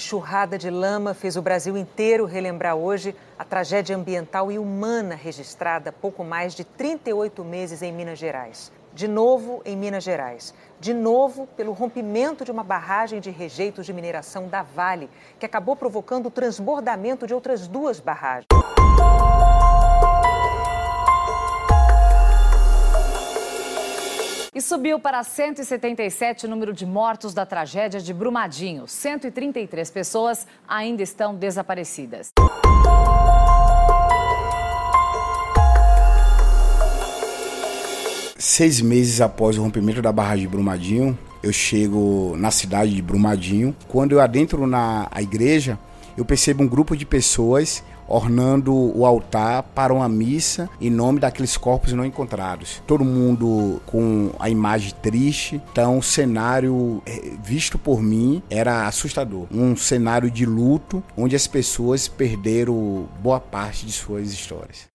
enxurrada de lama fez o Brasil inteiro relembrar hoje a tragédia ambiental e humana registrada pouco mais de 38 meses em Minas Gerais. De novo em Minas Gerais. De novo pelo rompimento de uma barragem de rejeitos de mineração da Vale, que acabou provocando o transbordamento de outras duas barragens. E subiu para 177 o número de mortos da tragédia de Brumadinho. 133 pessoas ainda estão desaparecidas. Seis meses após o rompimento da barragem de Brumadinho, eu chego na cidade de Brumadinho. Quando eu adentro na igreja, eu percebo um grupo de pessoas ornando o altar para uma missa em nome daqueles corpos não encontrados. Todo mundo com a imagem triste. Então, o cenário eh, visto por mim era assustador. Um cenário de luto onde as pessoas perderam boa parte de suas histórias.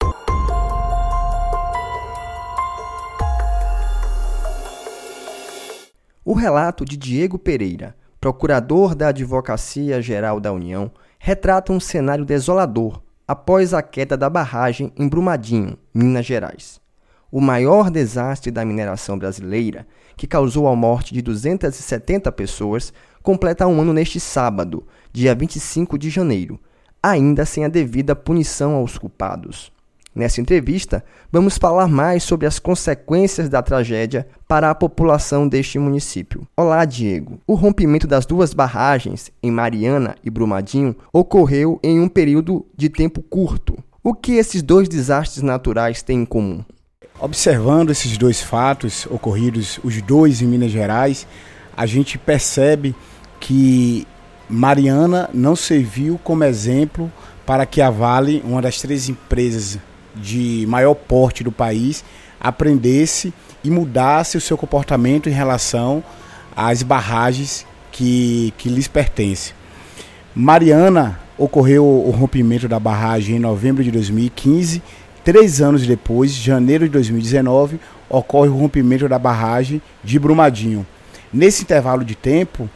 O relato de Diego Pereira, procurador da Advocacia Geral da União, retrata um cenário desolador após a queda da barragem em Brumadinho, Minas Gerais. O maior desastre da mineração brasileira, que causou a morte de 270 pessoas, completa um ano neste sábado, dia 25 de janeiro, ainda sem a devida punição aos culpados. Nessa entrevista, vamos falar mais sobre as consequências da tragédia para a população deste município. Olá, Diego. O rompimento das duas barragens, em Mariana e Brumadinho, ocorreu em um período de tempo curto. O que esses dois desastres naturais têm em comum? Observando esses dois fatos ocorridos, os dois em Minas Gerais, a gente percebe que Mariana não serviu como exemplo para que a Vale, uma das três empresas de maior porte do país aprendesse e mudasse o seu comportamento em relação às barragens que, que lhes pertencem. Mariana ocorreu o rompimento da barragem em novembro de 2015. Três anos depois, janeiro de 2019, ocorre o rompimento da barragem de Brumadinho. Nesse intervalo de tempo,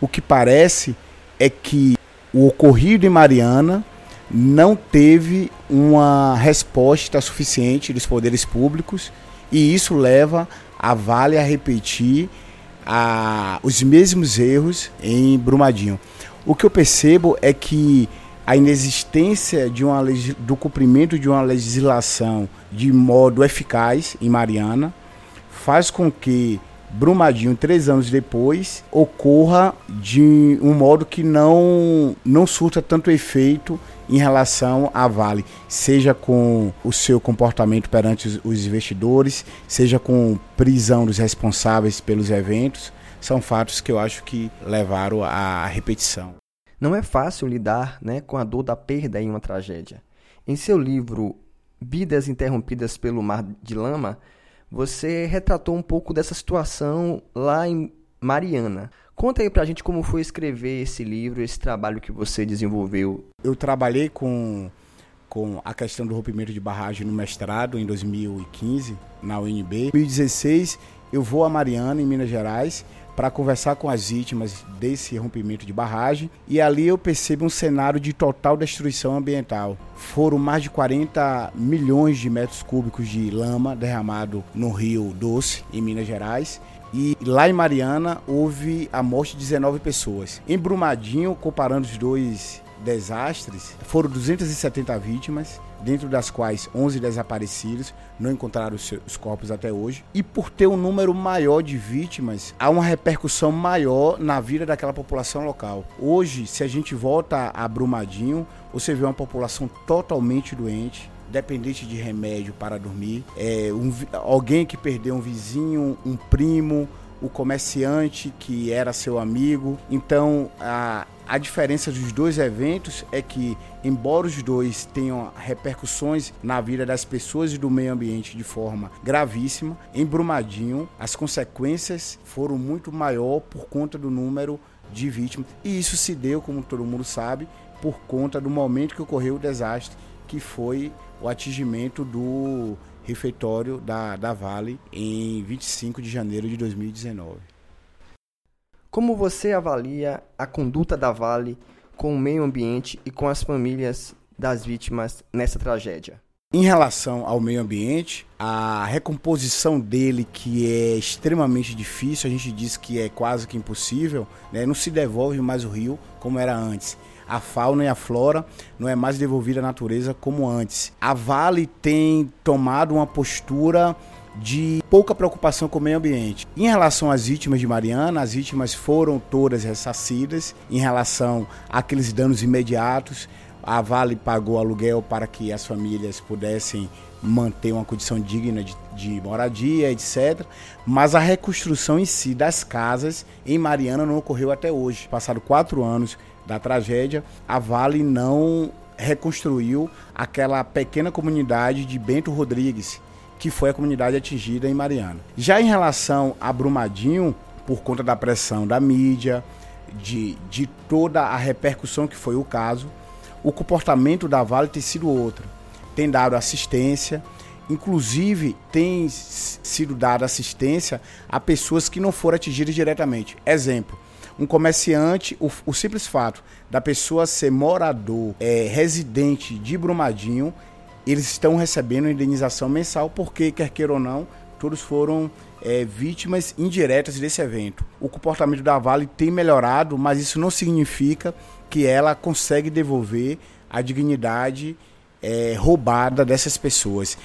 o que parece é que o ocorrido em Mariana não teve uma resposta suficiente dos poderes públicos e isso leva a Vale a repetir a, os mesmos erros em Brumadinho. O que eu percebo é que a inexistência de uma, do cumprimento de uma legislação de modo eficaz em Mariana faz com que Brumadinho, três anos depois, ocorra de um modo que não, não surta tanto efeito em relação à Vale, seja com o seu comportamento perante os investidores, seja com prisão dos responsáveis pelos eventos, são fatos que eu acho que levaram à repetição. Não é fácil lidar né, com a dor da perda em uma tragédia. Em seu livro Vidas Interrompidas pelo Mar de Lama, você retratou um pouco dessa situação lá em Mariana. Conta aí pra gente como foi escrever esse livro, esse trabalho que você desenvolveu. Eu trabalhei com, com a questão do rompimento de barragem no mestrado em 2015, na UNB. Em 2016, eu vou a Mariana, em Minas Gerais, para conversar com as vítimas desse rompimento de barragem e ali eu percebo um cenário de total destruição ambiental. Foram mais de 40 milhões de metros cúbicos de lama derramado no Rio Doce, em Minas Gerais, e lá em Mariana houve a morte de 19 pessoas. Em Brumadinho, comparando os dois desastres, foram 270 vítimas, dentro das quais 11 desaparecidos, não encontraram os, corpos até hoje. E por ter um número maior de vítimas, há uma repercussão maior na vida daquela população local. Hoje, se a gente volta a Brumadinho, você vê uma população totalmente doente, dependente de remédio para dormir, é, um, alguém que perdeu um vizinho, um primo, o comerciante que era seu amigo. Então, a, a diferença dos dois eventos é que, embora os dois tenham repercussões na vida das pessoas e do meio ambiente de forma gravíssima, em Brumadinho as consequências foram muito maior por conta do número de vítimas. E isso se deu, como todo mundo sabe, por conta do momento que ocorreu o desastre, que foi o atingimento do refeitório da, da Vale em 25 de janeiro de 2019. Como você avalia a conduta da Vale com o meio ambiente e com as famílias das vítimas nessa tragédia? Em relação ao meio ambiente, a recomposição dele, que é extremamente difícil, a gente diz que é quase que impossível, né? não se devolve mais o rio como era antes. A fauna e a flora não é mais devolvida à natureza como antes. A Vale tem tomado uma postura de pouca preocupação com o meio ambiente. Em relação às vítimas de Mariana, as vítimas foram todas ressarcidas em relação àqueles danos imediatos. A Vale pagou aluguel para que as famílias pudessem manter uma condição digna de, de, moradia, etc. Mas a reconstrução em si das casas em Mariana não ocorreu até hoje. Passaram quatro anos da tragédia, a Vale não reconstruiu aquela pequena comunidade de Bento Rodrigues, que foi a comunidade atingida em Mariana. Já em relação a Brumadinho, por conta da pressão da mídia, de, de toda a repercussão que foi o caso, o comportamento da Vale tem sido outro. Tem dado assistência, inclusive tem sido dada assistência a pessoas que não foram atingidas diretamente. Exemplo, um comerciante, o, o simples fato da pessoa ser morador, é, residente de Brumadinho, eles estão recebendo indenização mensal porque, quer queira ou não, todos foram é, vítimas indiretas desse evento. O comportamento da Vale tem melhorado, mas isso não significa que ela consegue devolver a dignidade é, roubada dessas pessoas.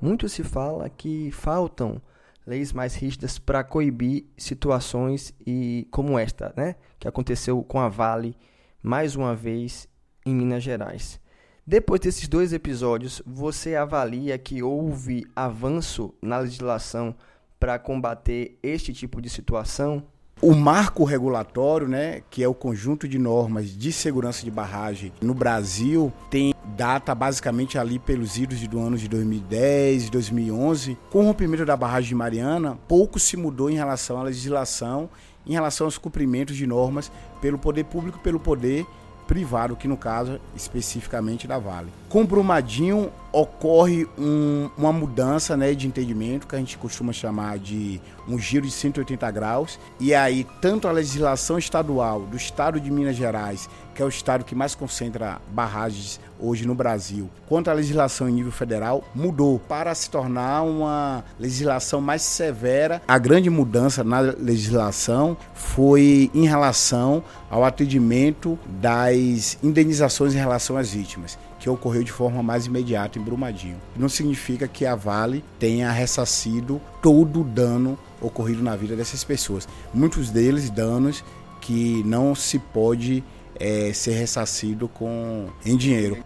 Muito se fala que faltam leis mais rígidas para coibir situações e como esta, né, que aconteceu com a Vale mais uma vez em Minas Gerais. Depois desses dois episódios, você avalia que houve avanço na legislação para combater este tipo de situação? O marco regulatório, né, que é o conjunto de normas de segurança de barragem no Brasil, tem data basicamente ali pelos idos do ano de 2010, 2011. Com o rompimento da barragem de Mariana, pouco se mudou em relação à legislação, em relação aos cumprimentos de normas pelo poder público, pelo poder privado, que no caso especificamente da Vale. Com Brumadinho ocorre um, uma mudança né, de entendimento que a gente costuma chamar de um giro de 180 graus. E aí, tanto a legislação estadual do estado de Minas Gerais, que é o estado que mais concentra barragens hoje no Brasil, quanto a legislação em nível federal, mudou para se tornar uma legislação mais severa. A grande mudança na legislação foi em relação ao atendimento das indenizações em relação às vítimas que ocorreu de forma mais imediata em Brumadinho. Não significa que a Vale tenha ressarcido todo o dano ocorrido na vida dessas pessoas. Muitos deles danos que não se pode é, ser ressarcido com em dinheiro.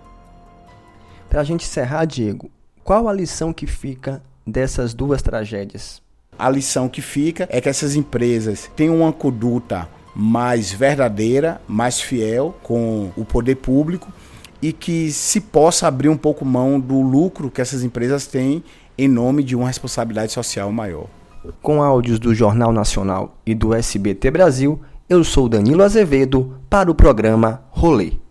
Para a gente encerrar, Diego, qual a lição que fica dessas duas tragédias? A lição que fica é que essas empresas têm uma conduta mais verdadeira, mais fiel com o poder público e que se possa abrir um pouco mão do lucro que essas empresas têm em nome de uma responsabilidade social maior. Com áudios do Jornal Nacional e do SBT Brasil, eu sou Danilo Azevedo para o programa Rolê.